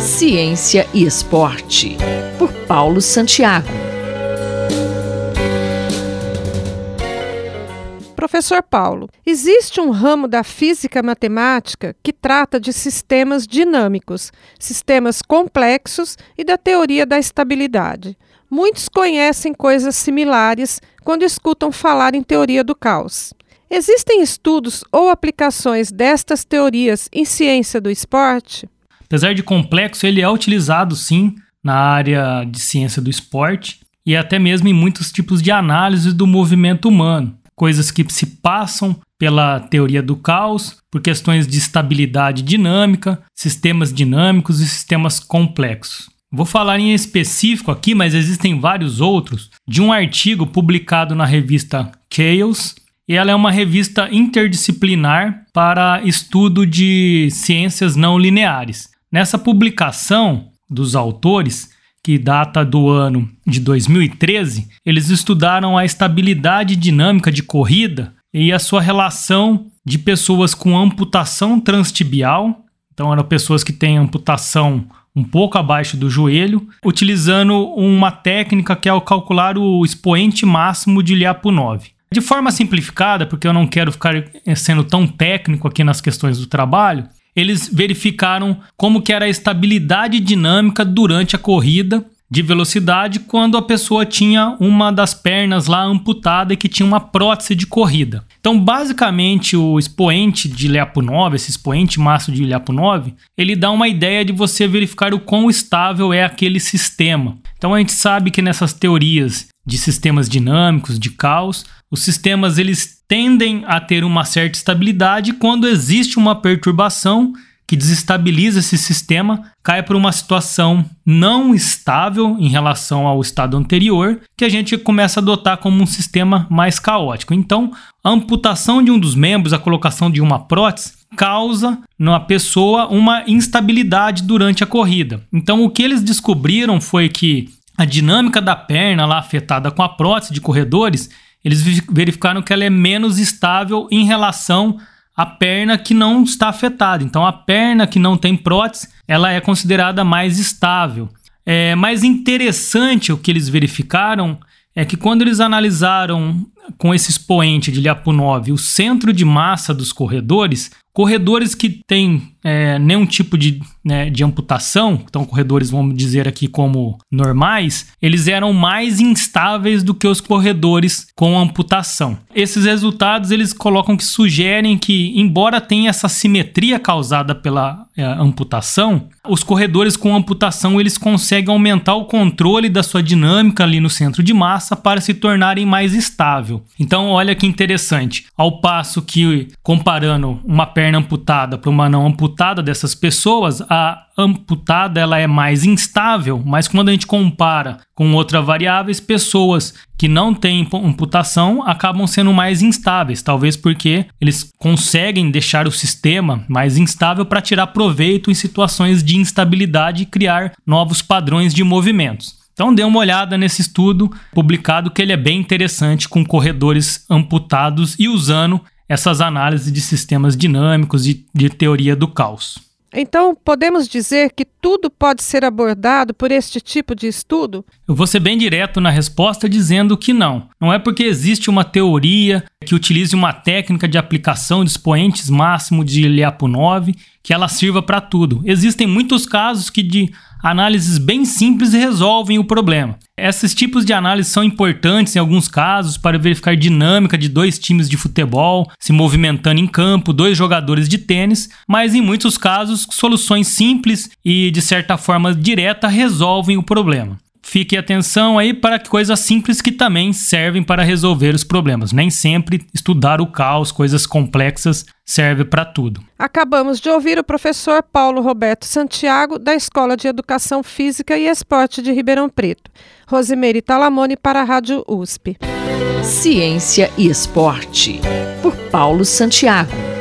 Ciência e Esporte, por Paulo Santiago. Professor Paulo, existe um ramo da física matemática que trata de sistemas dinâmicos, sistemas complexos e da teoria da estabilidade. Muitos conhecem coisas similares quando escutam falar em teoria do caos. Existem estudos ou aplicações destas teorias em ciência do esporte? Apesar de complexo, ele é utilizado sim na área de ciência do esporte e até mesmo em muitos tipos de análise do movimento humano, coisas que se passam pela teoria do caos, por questões de estabilidade dinâmica, sistemas dinâmicos e sistemas complexos. Vou falar em específico aqui, mas existem vários outros, de um artigo publicado na revista Chaos, e ela é uma revista interdisciplinar para estudo de ciências não lineares. Nessa publicação dos autores, que data do ano de 2013, eles estudaram a estabilidade dinâmica de corrida e a sua relação de pessoas com amputação transtibial, então eram pessoas que têm amputação um pouco abaixo do joelho, utilizando uma técnica que é o calcular o expoente máximo de Lyapunov. De forma simplificada, porque eu não quero ficar sendo tão técnico aqui nas questões do trabalho, eles verificaram como que era a estabilidade dinâmica durante a corrida de velocidade quando a pessoa tinha uma das pernas lá amputada e que tinha uma prótese de corrida. Então, basicamente, o expoente de Lyapunov, esse expoente máximo de Lyapunov, ele dá uma ideia de você verificar o quão estável é aquele sistema. Então, a gente sabe que nessas teorias de sistemas dinâmicos, de caos, os sistemas eles tendem a ter uma certa estabilidade quando existe uma perturbação que desestabiliza esse sistema, cai para uma situação não estável em relação ao estado anterior, que a gente começa a adotar como um sistema mais caótico. Então, a amputação de um dos membros, a colocação de uma prótese, causa na pessoa uma instabilidade durante a corrida. Então, o que eles descobriram foi que a dinâmica da perna lá afetada com a prótese de corredores, eles verificaram que ela é menos estável em relação a perna que não está afetada. Então, a perna que não tem prótese, ela é considerada mais estável. É mais interessante o que eles verificaram é que quando eles analisaram com esse expoente de Lyapunov o centro de massa dos corredores, corredores que têm é, nenhum tipo de, né, de amputação, então corredores, vamos dizer aqui como normais, eles eram mais instáveis do que os corredores com amputação. Esses resultados eles colocam que sugerem que, embora tenha essa simetria causada pela é, amputação, os corredores com amputação eles conseguem aumentar o controle da sua dinâmica ali no centro de massa para se tornarem mais estável. Então, olha que interessante. Ao passo que comparando uma perna amputada para uma não amputada amputada dessas pessoas, a amputada ela é mais instável, mas quando a gente compara com outras variáveis, pessoas que não têm amputação acabam sendo mais instáveis, talvez porque eles conseguem deixar o sistema mais instável para tirar proveito em situações de instabilidade e criar novos padrões de movimentos. Então dê uma olhada nesse estudo publicado que ele é bem interessante com corredores amputados e usando essas análises de sistemas dinâmicos e de teoria do caos. Então, podemos dizer que tudo pode ser abordado por este tipo de estudo? Eu vou ser bem direto na resposta dizendo que não. Não é porque existe uma teoria que utilize uma técnica de aplicação de expoentes máximo de Lyapunov que ela sirva para tudo. Existem muitos casos que de análises bem simples resolvem o problema. Esses tipos de análise são importantes em alguns casos para verificar dinâmica de dois times de futebol se movimentando em campo, dois jogadores de tênis, mas em muitos casos soluções simples e de certa forma direta resolvem o problema. Fique atenção aí para coisas simples que também servem para resolver os problemas. Nem sempre estudar o caos, coisas complexas, serve para tudo. Acabamos de ouvir o professor Paulo Roberto Santiago, da Escola de Educação Física e Esporte de Ribeirão Preto. Rosemary Talamone para a Rádio USP. Ciência e Esporte, por Paulo Santiago.